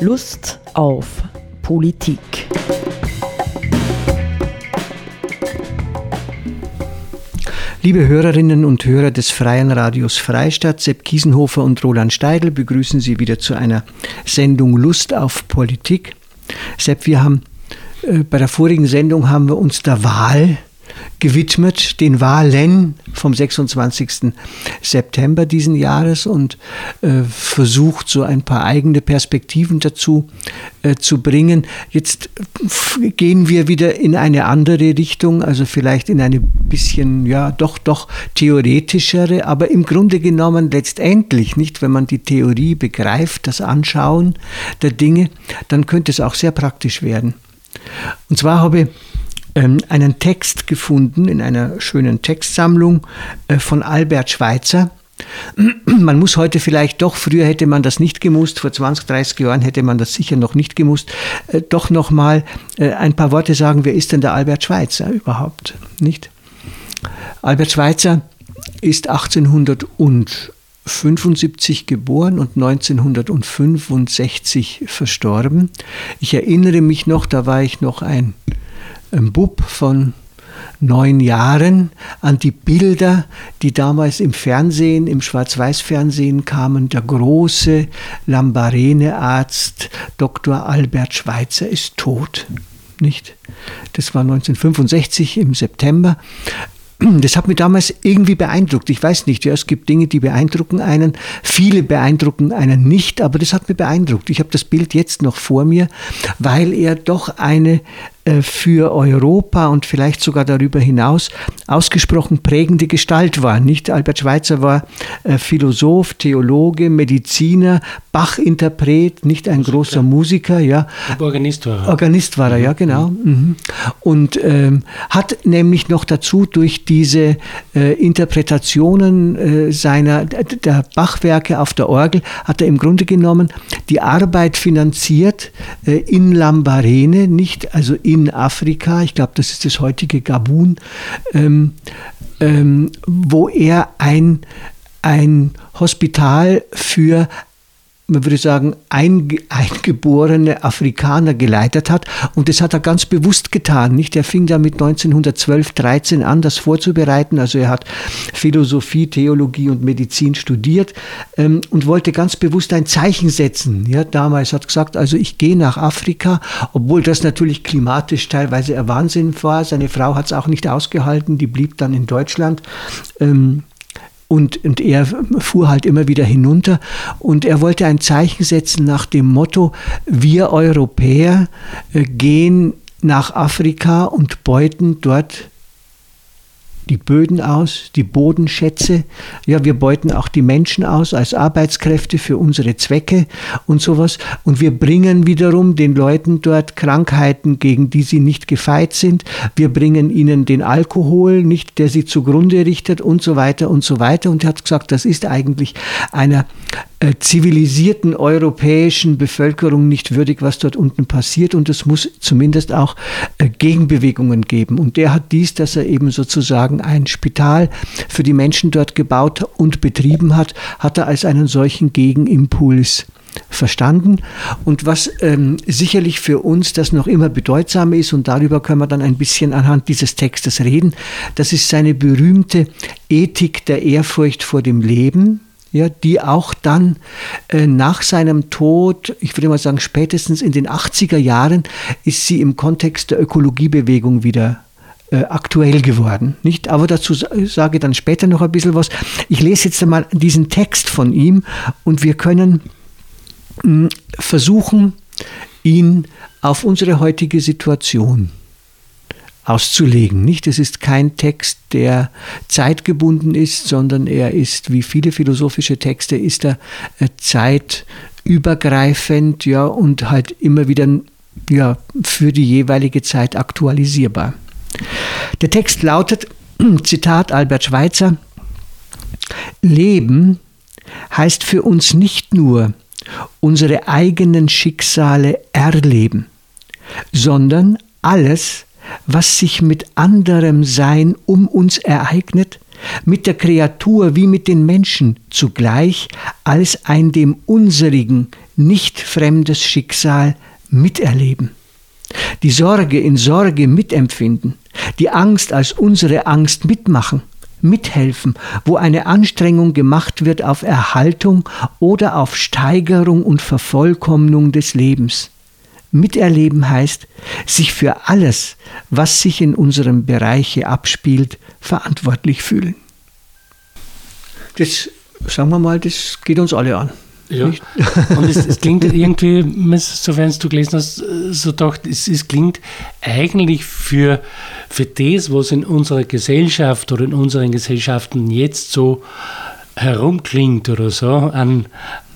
Lust auf Politik. Liebe Hörerinnen und Hörer des Freien Radios Freistadt, Sepp Kiesenhofer und Roland Steidl begrüßen Sie wieder zu einer Sendung Lust auf Politik. Sepp, wir haben äh, bei der vorigen Sendung haben wir uns der Wahl gewidmet, den Wahlen vom 26. September diesen Jahres und äh, versucht, so ein paar eigene Perspektiven dazu äh, zu bringen. Jetzt gehen wir wieder in eine andere Richtung, also vielleicht in eine bisschen, ja, doch, doch theoretischere, aber im Grunde genommen letztendlich, nicht, wenn man die Theorie begreift, das Anschauen der Dinge, dann könnte es auch sehr praktisch werden. Und zwar habe ich einen Text gefunden in einer schönen Textsammlung äh, von Albert Schweitzer. Man muss heute vielleicht doch, früher hätte man das nicht gemusst, vor 20, 30 Jahren hätte man das sicher noch nicht gemusst, äh, doch nochmal äh, ein paar Worte sagen, wer ist denn der Albert Schweitzer überhaupt, nicht? Albert Schweitzer ist 1875 geboren und 1965 verstorben. Ich erinnere mich noch, da war ich noch ein ein Bub von neun Jahren an die Bilder, die damals im Fernsehen, im Schwarz-Weiß-Fernsehen kamen. Der große Lambarene-Arzt Dr. Albert Schweitzer ist tot. Nicht? Das war 1965 im September. Das hat mich damals irgendwie beeindruckt. Ich weiß nicht, ja, es gibt Dinge, die beeindrucken einen. Viele beeindrucken einen nicht, aber das hat mich beeindruckt. Ich habe das Bild jetzt noch vor mir, weil er doch eine für Europa und vielleicht sogar darüber hinaus ausgesprochen prägende Gestalt war. Nicht Albert Schweitzer war äh, Philosoph, Theologe, Mediziner, Bach-Interpret, nicht ein Musiker. großer Musiker, ja. Organist war er. Organist war er, ja, genau. Mhm. Und ähm, hat nämlich noch dazu durch diese äh, Interpretationen äh, seiner der Bachwerke auf der Orgel hat er im Grunde genommen die Arbeit finanziert äh, in Lambarene, nicht also in in Afrika, ich glaube, das ist das heutige Gabun, ähm, ähm, wo er ein, ein Hospital für man würde sagen, eingeborene Afrikaner geleitet hat. Und das hat er ganz bewusst getan. Nicht? Er fing da mit 1912, 13 an, das vorzubereiten. Also er hat Philosophie, Theologie und Medizin studiert ähm, und wollte ganz bewusst ein Zeichen setzen. Ja, damals hat gesagt, also ich gehe nach Afrika, obwohl das natürlich klimatisch teilweise ein Wahnsinn war. Seine Frau hat es auch nicht ausgehalten, die blieb dann in Deutschland. Ähm, und, und er fuhr halt immer wieder hinunter. Und er wollte ein Zeichen setzen nach dem Motto, wir Europäer äh, gehen nach Afrika und beuten dort die Böden aus, die Bodenschätze. Ja, wir beuten auch die Menschen aus als Arbeitskräfte für unsere Zwecke und sowas. Und wir bringen wiederum den Leuten dort Krankheiten, gegen die sie nicht gefeit sind. Wir bringen ihnen den Alkohol, nicht der sie zugrunde richtet und so weiter und so weiter. Und er hat gesagt, das ist eigentlich einer äh, zivilisierten europäischen Bevölkerung nicht würdig, was dort unten passiert. Und es muss zumindest auch äh, Gegenbewegungen geben. Und der hat dies, dass er eben sozusagen sozusagen ein Spital für die Menschen dort gebaut und betrieben hat, hat er als einen solchen Gegenimpuls verstanden. Und was ähm, sicherlich für uns das noch immer bedeutsam ist, und darüber können wir dann ein bisschen anhand dieses Textes reden, das ist seine berühmte Ethik der Ehrfurcht vor dem Leben, ja, die auch dann äh, nach seinem Tod, ich würde mal sagen spätestens in den 80er Jahren, ist sie im Kontext der Ökologiebewegung wieder äh, aktuell geworden. Nicht? Aber dazu sage ich dann später noch ein bisschen was. Ich lese jetzt einmal diesen Text von ihm und wir können hm, versuchen, ihn auf unsere heutige Situation auszulegen. Nicht? Es ist kein Text, der zeitgebunden ist, sondern er ist, wie viele philosophische Texte, ist er äh, zeitübergreifend ja, und halt immer wieder ja, für die jeweilige Zeit aktualisierbar. Der Text lautet, Zitat Albert Schweitzer, Leben heißt für uns nicht nur unsere eigenen Schicksale erleben, sondern alles, was sich mit anderem Sein um uns ereignet, mit der Kreatur wie mit den Menschen zugleich als ein dem unserigen nicht fremdes Schicksal miterleben. Die Sorge in Sorge mitempfinden, die Angst als unsere Angst mitmachen, mithelfen, wo eine Anstrengung gemacht wird auf Erhaltung oder auf Steigerung und Vervollkommnung des Lebens. Miterleben heißt, sich für alles, was sich in unserem Bereiche abspielt, verantwortlich fühlen. Das, sagen wir mal, das geht uns alle an. Ja. Und es, es, klingt irgendwie, sofern du gelesen hast, so doch, es, es, klingt eigentlich für, für das, was in unserer Gesellschaft oder in unseren Gesellschaften jetzt so herumklingt oder so, an,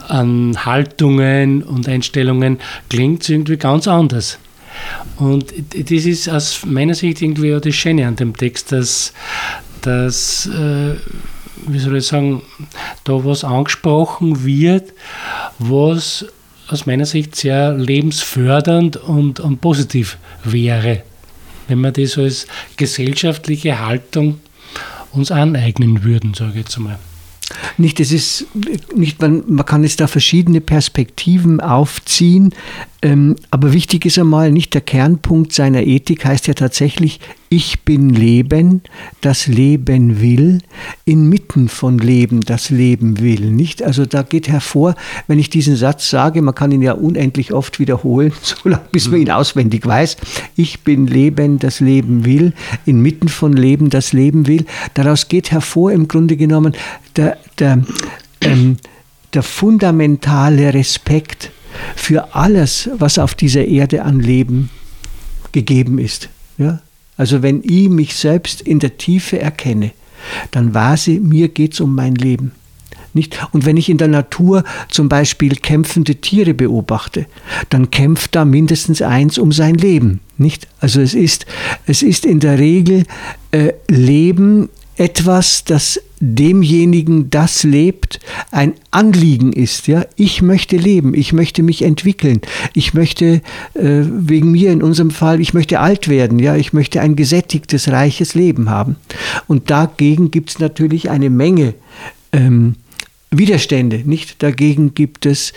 an Haltungen und Einstellungen, klingt es irgendwie ganz anders. Und das ist aus meiner Sicht irgendwie auch das Schöne an dem Text, dass, dass äh, wie soll ich sagen, da was angesprochen wird, was aus meiner Sicht sehr lebensfördernd und, und positiv wäre, wenn wir das als gesellschaftliche Haltung uns aneignen würden, sage ich jetzt mal. Nicht, es ist nicht, man, man kann jetzt da verschiedene Perspektiven aufziehen, ähm, aber wichtig ist einmal, nicht der Kernpunkt seiner Ethik heißt ja tatsächlich, ich bin Leben, das Leben will, inmitten von Leben, das Leben will. Nicht? Also da geht hervor, wenn ich diesen Satz sage, man kann ihn ja unendlich oft wiederholen, so lange bis man ihn auswendig weiß. Ich bin Leben, das Leben will, inmitten von Leben, das Leben will. Daraus geht hervor im Grunde genommen der, der, ähm, der fundamentale Respekt für alles, was auf dieser Erde an Leben gegeben ist. Ja? Also wenn ich mich selbst in der Tiefe erkenne, dann weiß ich, mir geht es um mein Leben. Nicht? Und wenn ich in der Natur zum Beispiel kämpfende Tiere beobachte, dann kämpft da mindestens eins um sein Leben. Nicht? Also es ist, es ist in der Regel äh, Leben etwas, das demjenigen, das lebt, ein Anliegen ist. Ja, ich möchte leben, ich möchte mich entwickeln, ich möchte äh, wegen mir in unserem Fall, ich möchte alt werden. Ja, ich möchte ein gesättigtes, reiches Leben haben. Und dagegen gibt es natürlich eine Menge ähm, Widerstände. Nicht dagegen gibt es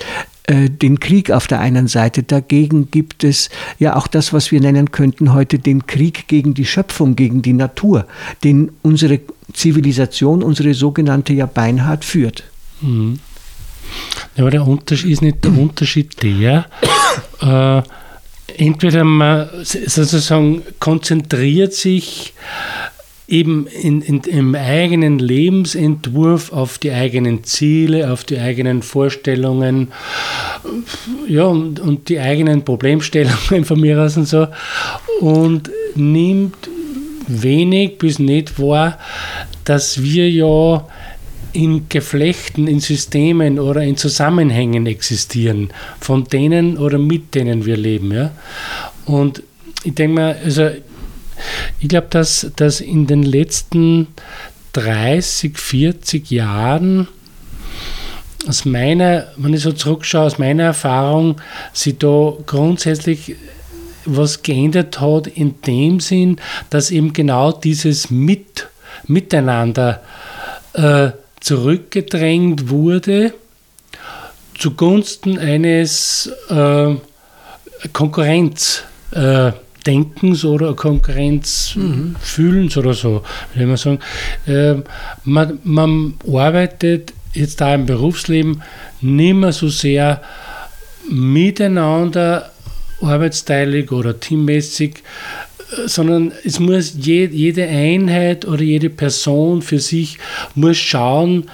den Krieg auf der einen Seite. Dagegen gibt es ja auch das, was wir nennen könnten heute den Krieg gegen die Schöpfung, gegen die Natur, den unsere Zivilisation, unsere sogenannte ja beinhart führt. Mhm. Aber der Unterschied ist nicht der Unterschied der, äh, entweder man sozusagen konzentriert sich eben in, in, im eigenen Lebensentwurf auf die eigenen Ziele, auf die eigenen Vorstellungen ja, und, und die eigenen Problemstellungen von mir aus und so und nimmt wenig bis nicht wahr, dass wir ja in Geflechten, in Systemen oder in Zusammenhängen existieren, von denen oder mit denen wir leben. Ja? Und ich denke mal, also ich glaube, dass, dass in den letzten 30, 40 Jahren aus meiner, wenn ich so zurückschaue, aus meiner Erfahrung, sich da grundsätzlich was geändert hat in dem Sinn, dass eben genau dieses Mit, Miteinander äh, zurückgedrängt wurde zugunsten eines äh, Konkurrenz. Äh, Denkens oder Konkurrenzfühlens mhm. oder so, will man sagen. Äh, man, man arbeitet jetzt da im Berufsleben nicht mehr so sehr miteinander arbeitsteilig oder teammäßig, äh, sondern es muss je, jede Einheit oder jede Person für sich muss schauen,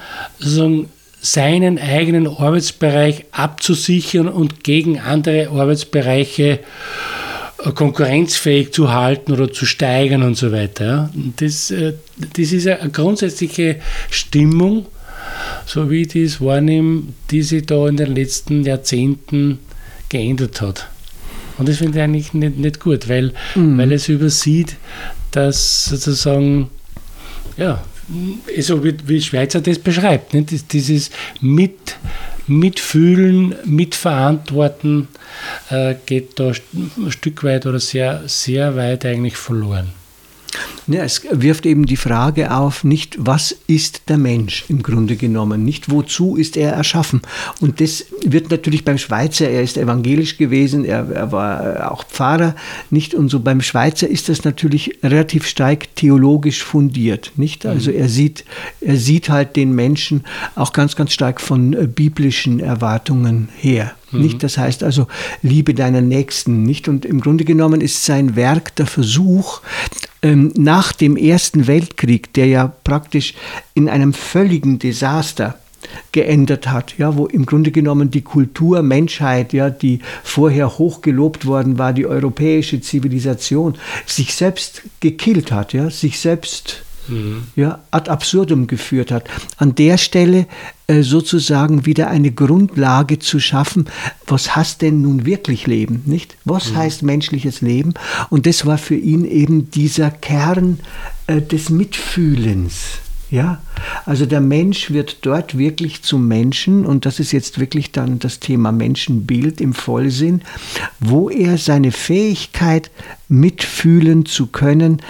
seinen eigenen Arbeitsbereich abzusichern und gegen andere Arbeitsbereiche konkurrenzfähig zu halten oder zu steigern und so weiter. Das, äh, das ist eine grundsätzliche Stimmung, so wie ich das wahrnehme, die sich da in den letzten Jahrzehnten geändert hat. Und das finde ich eigentlich nicht, nicht gut, weil, mhm. weil es übersieht, dass sozusagen, ja, so wie, wie Schweizer das beschreibt, nicht? dieses mit Mitfühlen, Mitverantworten äh, geht da ein Stück weit oder sehr, sehr weit eigentlich verloren. Ja, es wirft eben die Frage auf, nicht was ist der Mensch im Grunde genommen, nicht wozu ist er erschaffen. Und das wird natürlich beim Schweizer, er ist evangelisch gewesen, er, er war auch Pfarrer, nicht? Und so beim Schweizer ist das natürlich relativ stark theologisch fundiert, nicht? Also mhm. er sieht, er sieht halt den Menschen auch ganz, ganz stark von äh, biblischen Erwartungen her. Mhm. Nicht? Das heißt also, liebe deinen Nächsten. Nicht? Und im Grunde genommen ist sein Werk der Versuch, ähm, nach dem Ersten Weltkrieg, der ja praktisch in einem völligen Desaster geändert hat, ja, wo im Grunde genommen die Kultur Menschheit, ja, die vorher hochgelobt worden war, die europäische Zivilisation, sich selbst gekillt hat, ja, sich selbst mhm. ja, ad absurdum geführt hat. An der Stelle äh, sozusagen wieder eine Grundlage zu schaffen, was heißt denn nun wirklich Leben, nicht? Was mhm. heißt menschliches Leben? Und das war für ihn eben dieser Kern äh, des Mitfühlens. Ja, also der Mensch wird dort wirklich zum Menschen und das ist jetzt wirklich dann das Thema Menschenbild im Vollsinn, wo er seine Fähigkeit mitfühlen zu können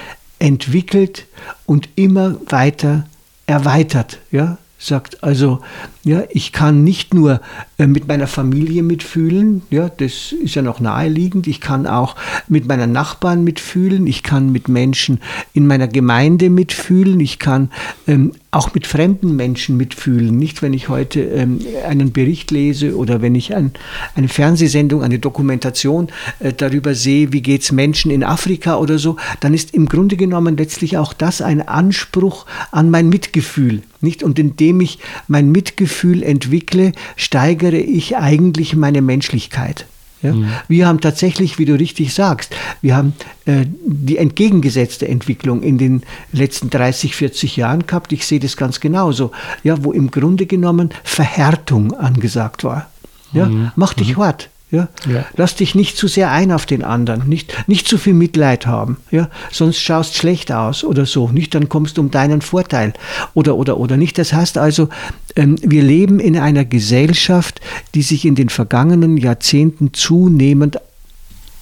entwickelt und immer weiter erweitert. Ja? Sagt also, ja, ich kann nicht nur äh, mit meiner Familie mitfühlen, ja, das ist ja noch naheliegend. Ich kann auch mit meinen Nachbarn mitfühlen. Ich kann mit Menschen in meiner Gemeinde mitfühlen. Ich kann ähm, auch mit fremden Menschen mitfühlen. Nicht, wenn ich heute ähm, einen Bericht lese oder wenn ich ein, eine Fernsehsendung, eine Dokumentation äh, darüber sehe, wie geht es Menschen in Afrika oder so, dann ist im Grunde genommen letztlich auch das ein Anspruch an mein Mitgefühl. Nicht? Und indem ich mein Mitgefühl entwickle, steigere ich eigentlich meine Menschlichkeit. Ja? Mhm. Wir haben tatsächlich, wie du richtig sagst, wir haben äh, die entgegengesetzte Entwicklung in den letzten 30, 40 Jahren gehabt. Ich sehe das ganz genauso. Ja, wo im Grunde genommen Verhärtung angesagt war. Ja, mhm. Mach dich mhm. hart. Ja? ja? Lass dich nicht zu sehr ein auf den anderen, nicht, nicht zu viel Mitleid haben, ja? sonst schaust schlecht aus oder so, nicht dann kommst du um deinen Vorteil oder oder oder nicht. Das heißt also, ähm, wir leben in einer Gesellschaft, die sich in den vergangenen Jahrzehnten zunehmend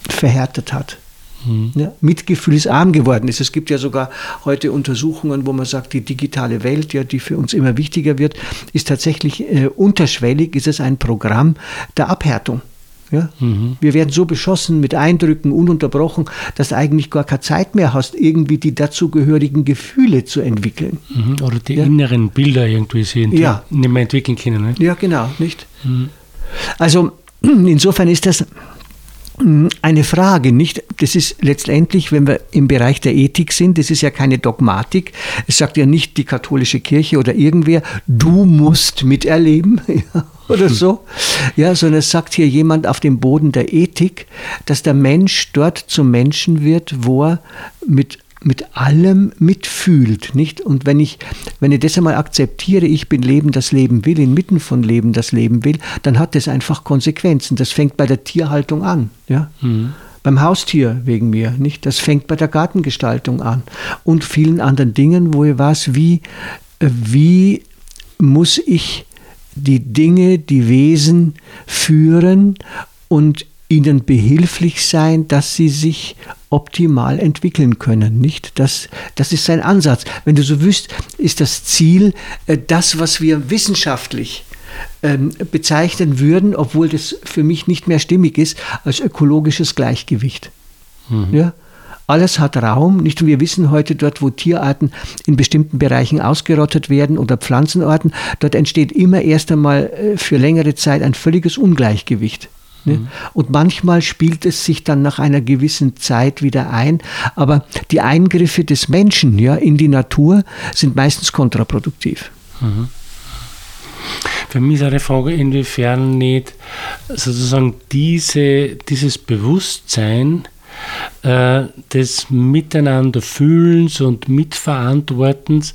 verhärtet hat. Mhm. Ja, Mitgefühl ist arm geworden ist. Es gibt ja sogar heute Untersuchungen, wo man sagt, die digitale Welt, ja, die für uns immer wichtiger wird, ist tatsächlich äh, unterschwellig, ist es ein Programm der Abhärtung. Ja? Mhm. Wir werden so beschossen mit Eindrücken ununterbrochen, dass du eigentlich gar keine Zeit mehr hast, irgendwie die dazugehörigen Gefühle zu entwickeln. Mhm. Oder die ja? inneren Bilder irgendwie sehen, die ja. nicht mehr entwickeln können. Ne? Ja, genau, nicht? Mhm. Also insofern ist das eine Frage, nicht? Das ist letztendlich, wenn wir im Bereich der Ethik sind, das ist ja keine Dogmatik. Es sagt ja nicht die katholische Kirche oder irgendwer, du musst miterleben oder so. Ja, sondern es sagt hier jemand auf dem Boden der Ethik, dass der Mensch dort zum Menschen wird, wo er mit mit allem mitfühlt, nicht? Und wenn ich, wenn ich das einmal akzeptiere, ich bin Leben, das Leben will, inmitten von Leben, das Leben will, dann hat das einfach Konsequenzen. Das fängt bei der Tierhaltung an, ja? Mhm. Beim Haustier wegen mir, nicht? Das fängt bei der Gartengestaltung an und vielen anderen Dingen, wo ich weiß, wie, wie muss ich die Dinge, die Wesen führen und ihnen behilflich sein, dass sie sich optimal entwickeln können. Nicht? Das, das ist sein Ansatz. Wenn du so wüsst, ist das Ziel äh, das, was wir wissenschaftlich ähm, bezeichnen würden, obwohl das für mich nicht mehr stimmig ist, als ökologisches Gleichgewicht. Mhm. Ja? Alles hat Raum. Nicht? Und wir wissen heute dort, wo Tierarten in bestimmten Bereichen ausgerottet werden oder Pflanzenarten, dort entsteht immer erst einmal äh, für längere Zeit ein völliges Ungleichgewicht. Ne? Mhm. Und manchmal spielt es sich dann nach einer gewissen Zeit wieder ein. Aber die Eingriffe des Menschen ja, in die Natur sind meistens kontraproduktiv. Mhm. Für mich ist eine Frage, inwiefern nicht sozusagen diese, dieses Bewusstsein äh, des Miteinanderfühlens und Mitverantwortens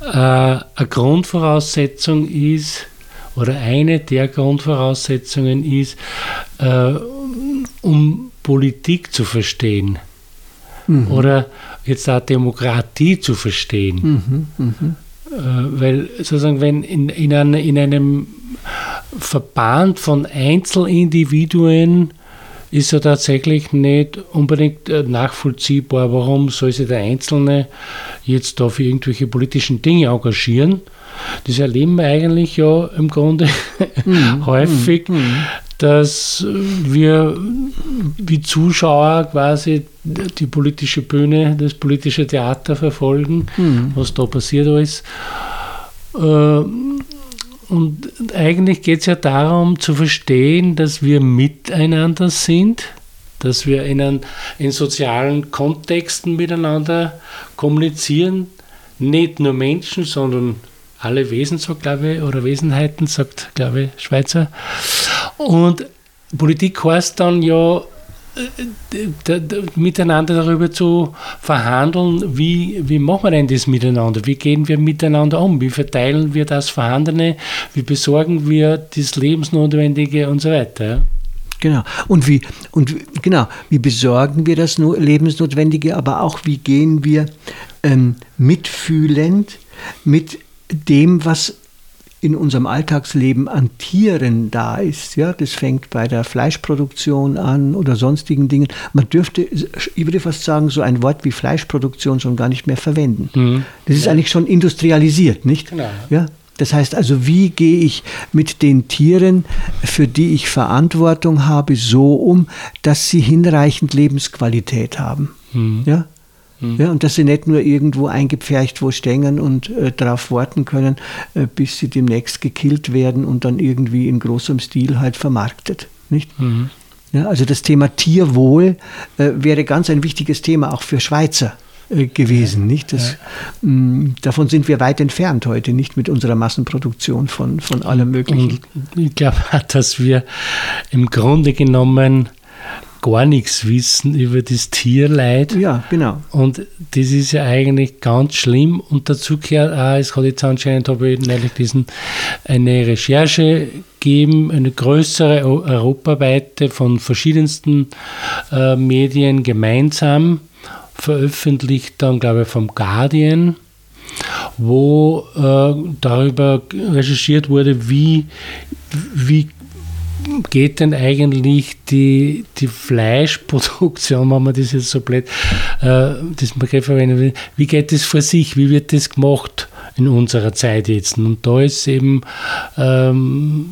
äh, eine Grundvoraussetzung ist oder eine der Grundvoraussetzungen ist, äh, um Politik zu verstehen mhm. oder jetzt auch Demokratie zu verstehen. Mhm, mh. äh, weil sozusagen, wenn in, in, eine, in einem Verband von Einzelindividuen ist ja tatsächlich nicht unbedingt äh, nachvollziehbar, warum soll sich der Einzelne jetzt da für irgendwelche politischen Dinge engagieren. Das erleben wir eigentlich ja im Grunde mhm. häufig, mhm. dass wir wie Zuschauer quasi die politische Bühne, das politische Theater verfolgen, mhm. was da passiert alles. Äh, und eigentlich geht es ja darum zu verstehen, dass wir miteinander sind, dass wir in, einen, in sozialen Kontexten miteinander kommunizieren. Nicht nur Menschen, sondern alle Wesen, so glaube ich, oder Wesenheiten, sagt, glaube ich, Schweizer. Und Politik heißt dann ja, miteinander darüber zu verhandeln, wie, wie machen wir denn das miteinander, wie gehen wir miteinander um, wie verteilen wir das Vorhandene, wie besorgen wir das Lebensnotwendige und so weiter. Genau. Und wie, und genau, wie besorgen wir das Lebensnotwendige, aber auch wie gehen wir ähm, mitfühlend mit dem, was in unserem Alltagsleben an Tieren da ist. Ja, das fängt bei der Fleischproduktion an oder sonstigen Dingen. Man dürfte, ich würde fast sagen, so ein Wort wie Fleischproduktion schon gar nicht mehr verwenden. Mhm. Das ist ja. eigentlich schon industrialisiert, nicht? Genau. Ja, das heißt also, wie gehe ich mit den Tieren, für die ich Verantwortung habe, so um, dass sie hinreichend Lebensqualität haben? Mhm. Ja? Mhm. Ja, und dass sie nicht nur irgendwo eingepfercht wo stängen und äh, darauf warten können, äh, bis sie demnächst gekillt werden und dann irgendwie in großem Stil halt vermarktet. Nicht? Mhm. Ja, also das Thema Tierwohl äh, wäre ganz ein wichtiges Thema auch für Schweizer äh, gewesen. Nicht? Das, ja. mh, mm, davon sind wir weit entfernt heute, nicht mit unserer Massenproduktion von, von allem Möglichen. Und ich glaube, dass wir im Grunde genommen gar nichts wissen über das Tierleid. Ja, genau. Und das ist ja eigentlich ganz schlimm. Und dazu gehört auch, es hat jetzt anscheinend, habe ich neulich diesen, eine Recherche gegeben, eine größere europaweite von verschiedensten äh, Medien gemeinsam veröffentlicht, dann glaube ich vom Guardian wo äh, darüber recherchiert wurde, wie, wie geht denn eigentlich die, die Fleischproduktion, wenn man das jetzt so blöd, äh, das Begriff verwenden will, wie geht das vor sich? Wie wird das gemacht in unserer Zeit jetzt? Und da ist eben ähm,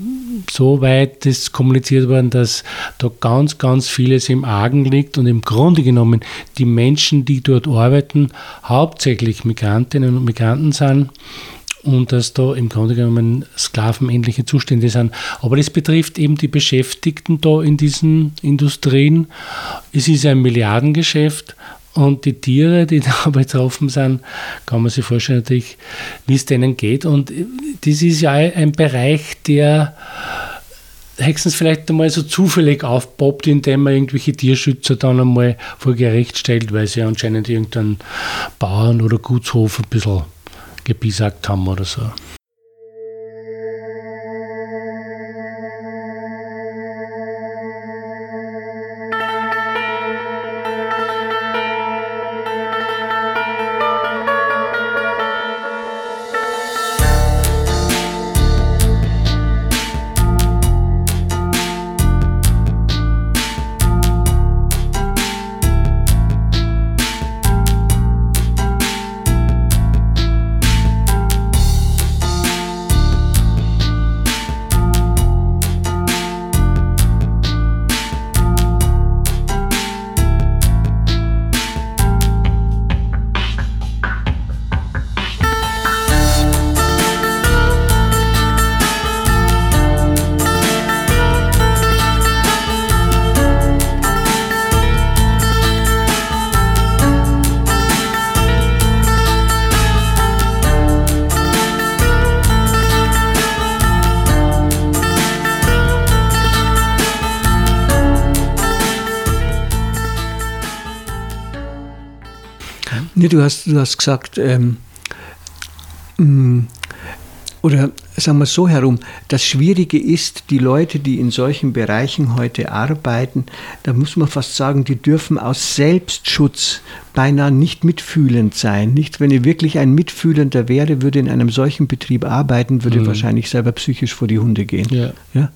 so weit das kommuniziert worden, dass da ganz, ganz vieles im Argen liegt und im Grunde genommen die Menschen, die dort arbeiten, hauptsächlich Migrantinnen und Migranten sind und dass da im Grunde genommen sklavenähnliche Zustände sind. Aber das betrifft eben die Beschäftigten da in diesen Industrien. Es ist ein Milliardengeschäft und die Tiere, die da betroffen sind, kann man sich vorstellen natürlich, wie es denen geht. Und das ist ja ein Bereich, der höchstens vielleicht einmal so zufällig aufpoppt, indem man irgendwelche Tierschützer dann einmal vor Gericht stellt, weil sie anscheinend irgendeinen Bauern oder Gutshof ein bisschen gepiesackt haben oder so. Nee, du hast, du hast gesagt, ähm, mm, oder sagen wir es so herum, das Schwierige ist, die Leute, die in solchen Bereichen heute arbeiten, da muss man fast sagen, die dürfen aus Selbstschutz beinahe nicht mitfühlend sein. Nicht, wenn ich wirklich ein Mitfühlender wäre, würde in einem solchen Betrieb arbeiten, würde mhm. wahrscheinlich selber psychisch vor die Hunde gehen. Ja. ja?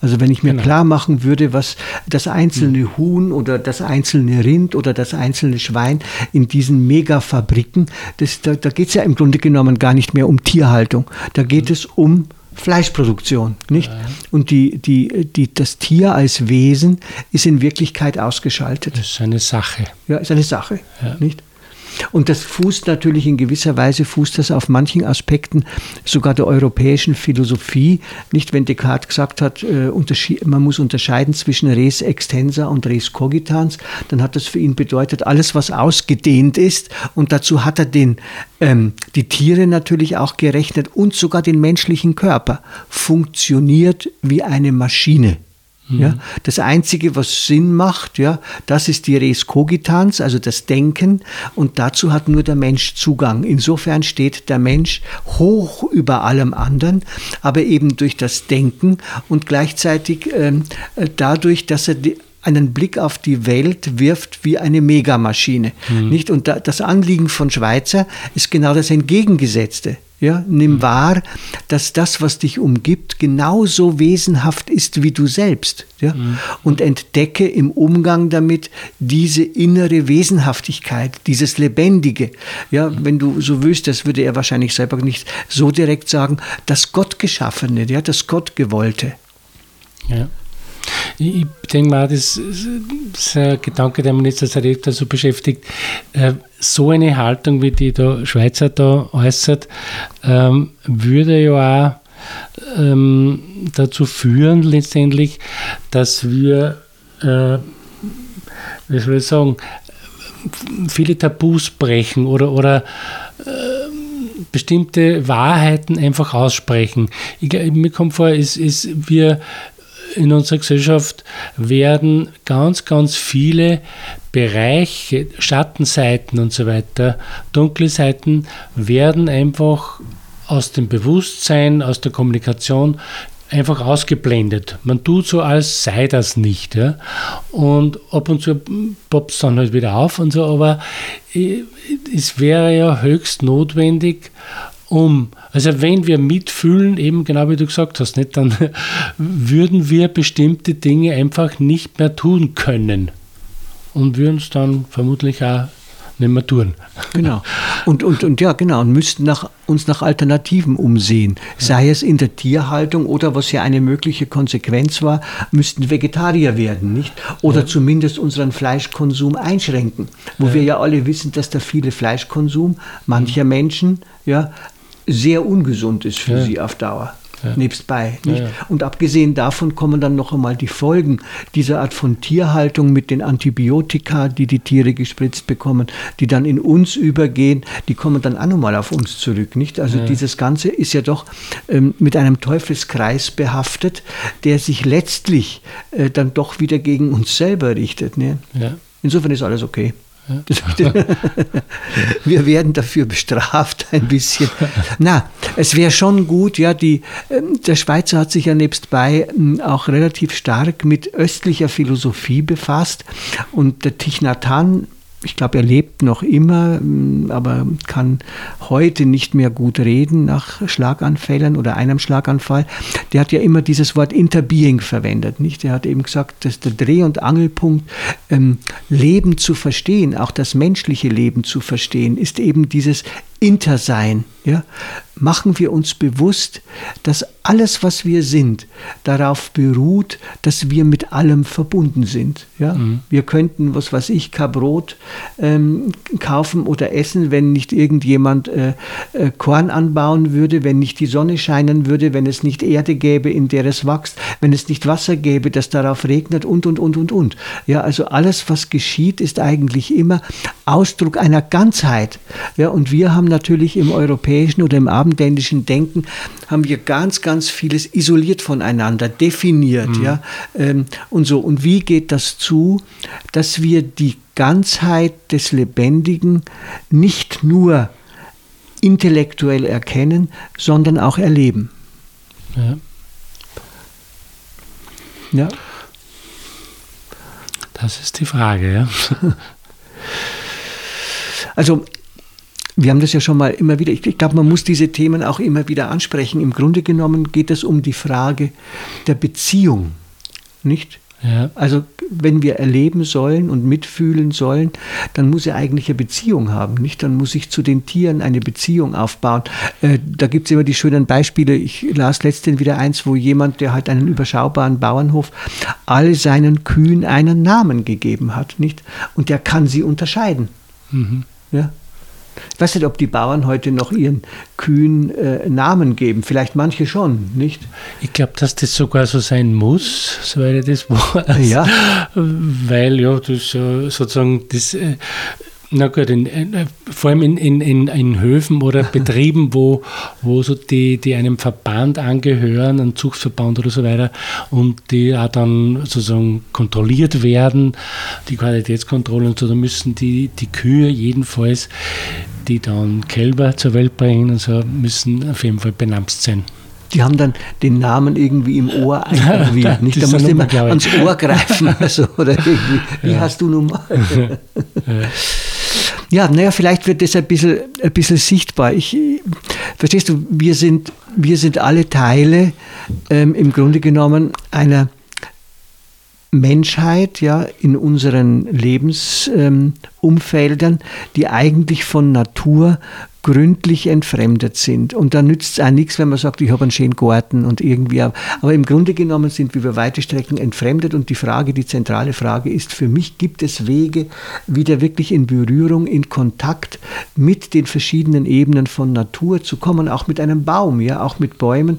Also wenn ich mir genau. klar machen würde, was das einzelne mhm. Huhn oder das einzelne Rind oder das einzelne Schwein in diesen Megafabriken, das, da, da geht es ja im Grunde genommen gar nicht mehr um Tierhaltung. Da geht mhm. es um Fleischproduktion, nicht? Ja. Und die, die, die, das Tier als Wesen ist in Wirklichkeit ausgeschaltet. Das ist eine Sache. Ja, ist eine Sache, ja. nicht? Und das fußt natürlich in gewisser Weise fußt das auf manchen Aspekten sogar der europäischen Philosophie. Nicht, wenn Descartes gesagt hat, äh, man muss unterscheiden zwischen res extensa und res cogitans, dann hat das für ihn bedeutet, alles, was ausgedehnt ist. Und dazu hat er den, ähm, die Tiere natürlich auch gerechnet und sogar den menschlichen Körper funktioniert wie eine Maschine. Mhm. Ja, das Einzige, was Sinn macht, ja, das ist die Res Cogitans, also das Denken, und dazu hat nur der Mensch Zugang. Insofern steht der Mensch hoch über allem anderen, aber eben durch das Denken und gleichzeitig ähm, äh, dadurch, dass er die, einen Blick auf die Welt wirft wie eine Megamaschine. Mhm. Nicht? Und das Anliegen von Schweizer ist genau das Entgegengesetzte. Ja, nimm mhm. wahr, dass das, was dich umgibt, genauso wesenhaft ist wie du selbst. Ja? Mhm. Und entdecke im Umgang damit diese innere Wesenhaftigkeit, dieses Lebendige. Ja, mhm. wenn du so willst, das würde er wahrscheinlich selber nicht so direkt sagen, das Gottgeschaffene, ja, das Gottgewollte. Ja. Ich denke mal, das ist ein Gedanke, der mich jetzt seit öfter so beschäftigt. Äh, so eine Haltung, wie die der Schweizer da äußert, ähm, würde ja auch ähm, dazu führen, letztendlich, dass wir, äh, wie soll ich sagen, viele Tabus brechen oder, oder äh, bestimmte Wahrheiten einfach aussprechen. Ich, mir kommt vor, ist, ist, wir in unserer Gesellschaft werden ganz, ganz viele Bereiche, Schattenseiten und so weiter, dunkle Seiten werden einfach aus dem Bewusstsein, aus der Kommunikation einfach ausgeblendet. Man tut so, als sei das nicht. Ja? Und ab und zu poppt es dann halt wieder auf und so, aber es wäre ja höchst notwendig, um. Also wenn wir mitfühlen, eben genau wie du gesagt hast, nicht, dann würden wir bestimmte Dinge einfach nicht mehr tun können und würden es dann vermutlich auch nicht mehr tun. Genau. Und, und, und ja, genau, und müssten nach, uns nach Alternativen umsehen. Sei es in der Tierhaltung oder was ja eine mögliche Konsequenz war, müssten Vegetarier werden, nicht? Oder ja. zumindest unseren Fleischkonsum einschränken. Wo ja. wir ja alle wissen, dass der viele Fleischkonsum mancher Menschen ja sehr ungesund ist für ja. sie auf Dauer. Ja. Nebstbei. Nicht? Ja, Und abgesehen davon kommen dann noch einmal die Folgen dieser Art von Tierhaltung mit den Antibiotika, die die Tiere gespritzt bekommen, die dann in uns übergehen, die kommen dann auch nochmal auf uns zurück. Nicht? Also dieses Ganze ist ja doch ähm, mit einem Teufelskreis behaftet, der sich letztlich äh, dann doch wieder gegen uns selber richtet. Ne? Insofern ist alles okay. Wir werden dafür bestraft ein bisschen. Na, es wäre schon gut, ja, die, ähm, der Schweizer hat sich ja nebstbei ähm, auch relativ stark mit östlicher Philosophie befasst und der Thich ich glaube, er lebt noch immer, mm, aber kann heute nicht mehr gut reden nach Schlaganfällen oder einem Schlaganfall. Der hat ja immer dieses Wort Interbeing verwendet. Nicht? Er hat eben gesagt, dass der Dreh- und Angelpunkt, ähm, Leben zu verstehen, auch das menschliche Leben zu verstehen, ist eben dieses Intersein. Ja? Machen wir uns bewusst, dass alles, was wir sind, darauf beruht, dass wir mit allem verbunden sind. Ja? Mhm. Wir könnten, was weiß ich, Brot ähm, kaufen oder essen, wenn nicht irgendjemand äh, äh, Korn anbauen würde, wenn nicht die Sonne scheinen würde, wenn es nicht Erde gäbe, in der es wächst, wenn es nicht Wasser gäbe, das darauf regnet und, und, und, und, und. Ja, also alles, was geschieht, ist eigentlich immer Ausdruck einer Ganzheit. Ja, und wir haben natürlich im europäischen oder im abendländischen Denken haben wir ganz, ganz vieles isoliert voneinander, definiert, mhm. ja, ähm, und so. Und wie geht das zu, dass wir die Ganzheit des Lebendigen nicht nur intellektuell erkennen, sondern auch erleben? Ja. ja. Das ist die Frage, ja. Also wir haben das ja schon mal immer wieder, ich, ich glaube, man muss diese Themen auch immer wieder ansprechen. Im Grunde genommen geht es um die Frage der Beziehung, nicht? Ja. Also wenn wir erleben sollen und mitfühlen sollen, dann muss er eigentlich eine Beziehung haben, nicht? Dann muss ich zu den Tieren eine Beziehung aufbauen. Äh, da gibt es immer die schönen Beispiele. Ich las letztens wieder eins, wo jemand, der halt einen überschaubaren Bauernhof, all seinen Kühen einen Namen gegeben hat, nicht? Und der kann sie unterscheiden. Mhm. Ja? Ich weiß nicht, ob die Bauern heute noch ihren Kühen äh, Namen geben. Vielleicht manche schon, nicht? Ich glaube, dass das sogar so sein muss, soweit ich das weiß. Ja. Weil ja, das sozusagen das äh, na gut, in, in, vor allem in, in, in, Höfen oder Betrieben, wo, wo so die, die einem Verband angehören, einem Zuchtverband oder so weiter, und die auch dann sozusagen kontrolliert werden, die Qualitätskontrolle und so, da müssen die, die Kühe jedenfalls, die dann Kälber zur Welt bringen und so, müssen auf jeden Fall benannt sein. Die haben dann den Namen irgendwie im Ohr eingraviert. Nicht? Da musst du immer ans Ohr greifen. Also, oder irgendwie, wie ja. hast du nun mal? ja. Ja, naja, vielleicht wird das ein bisschen, ein bisschen sichtbar. Ich, verstehst du, wir sind, wir sind alle Teile ähm, im Grunde genommen einer Menschheit ja in unseren Lebensumfeldern, ähm, die eigentlich von Natur gründlich entfremdet sind. Und da nützt es auch nichts, wenn man sagt, ich habe einen schönen Garten und irgendwie. Aber im Grunde genommen sind wir über weite Strecken entfremdet und die Frage, die zentrale Frage ist, für mich gibt es Wege, wieder wirklich in Berührung, in Kontakt mit den verschiedenen Ebenen von Natur zu kommen, auch mit einem Baum, ja, auch mit Bäumen.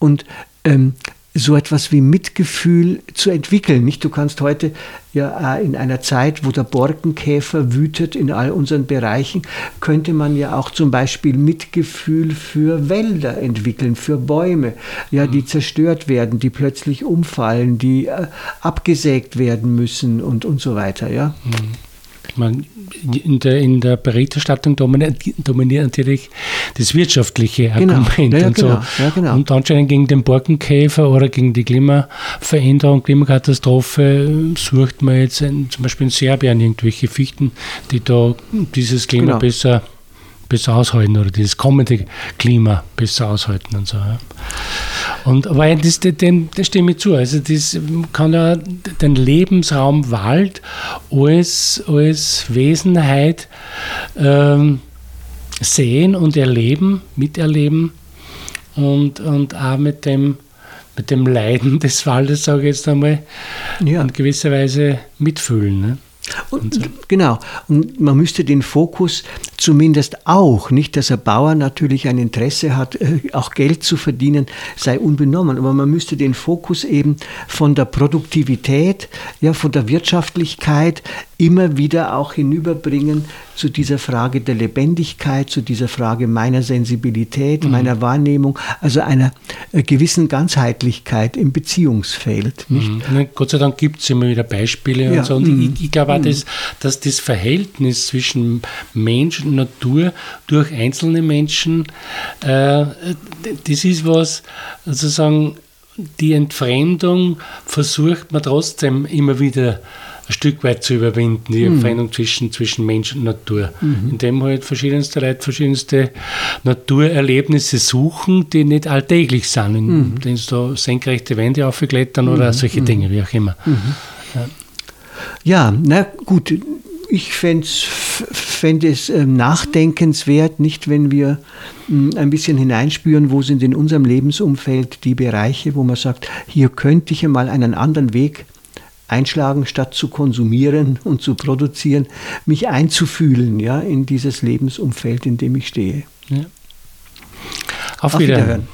Und ähm, so etwas wie Mitgefühl zu entwickeln. Nicht, du kannst heute ja in einer Zeit, wo der Borkenkäfer wütet in all unseren Bereichen, könnte man ja auch zum Beispiel Mitgefühl für Wälder entwickeln, für Bäume, ja, die mhm. zerstört werden, die plötzlich umfallen, die äh, abgesägt werden müssen und, und so weiter, ja. Mhm man, in, der, in der Berichterstattung dominiert, dominiert natürlich das wirtschaftliche genau. Argument ja, ja, und so. Genau. Ja, genau. Und anscheinend gegen den Borkenkäfer oder gegen die Klimaveränderung, Klimakatastrophe sucht man jetzt in, zum Beispiel in Serbien irgendwelche Fichten, die da dieses Klima genau. besser besser aushalten oder dieses kommende Klima besser aushalten und so. Ja. Und aber das, dem, das stimme ich zu. Also das kann ja den Lebensraum Wald als, als Wesenheit ähm, sehen und erleben, miterleben und, und auch mit dem, mit dem Leiden des Waldes, sage ich jetzt einmal, ja. in gewisser Weise mitfühlen. Ne? Und, so. Genau. Und man müsste den Fokus zumindest auch, nicht, dass ein Bauer natürlich ein Interesse hat, äh, auch Geld zu verdienen, sei unbenommen, aber man müsste den Fokus eben von der Produktivität, ja, von der Wirtschaftlichkeit immer wieder auch hinüberbringen zu dieser Frage der Lebendigkeit, zu dieser Frage meiner Sensibilität, mhm. meiner Wahrnehmung, also einer äh, gewissen Ganzheitlichkeit im Beziehungsfeld. Mhm. Gott sei Dank gibt es immer wieder Beispiele ja. und so. Und mhm. ich, ich glaube auch, mhm. dass, dass das Verhältnis zwischen Mensch und Natur durch einzelne Menschen, äh, das ist was, sozusagen, die Entfremdung versucht man trotzdem immer wieder ein Stück weit zu überwinden, die mhm. Veränderung zwischen, zwischen Mensch und Natur. Mhm. Indem halt verschiedenste Leute verschiedenste Naturerlebnisse suchen, die nicht alltäglich sind, indem mhm. sie da senkrechte Wände aufklettern oder mhm. solche Dinge, wie auch immer. Mhm. Ja. ja, na gut, ich fände es äh, nachdenkenswert, nicht wenn wir mh, hm, ein bisschen hineinspüren, wo sind in unserem Lebensumfeld die Bereiche, wo man sagt, hier könnte ich einmal einen anderen Weg einschlagen, statt zu konsumieren und zu produzieren, mich einzufühlen ja, in dieses Lebensumfeld, in dem ich stehe. Ja. Auf, Auf Wiederhören. Wiederhören.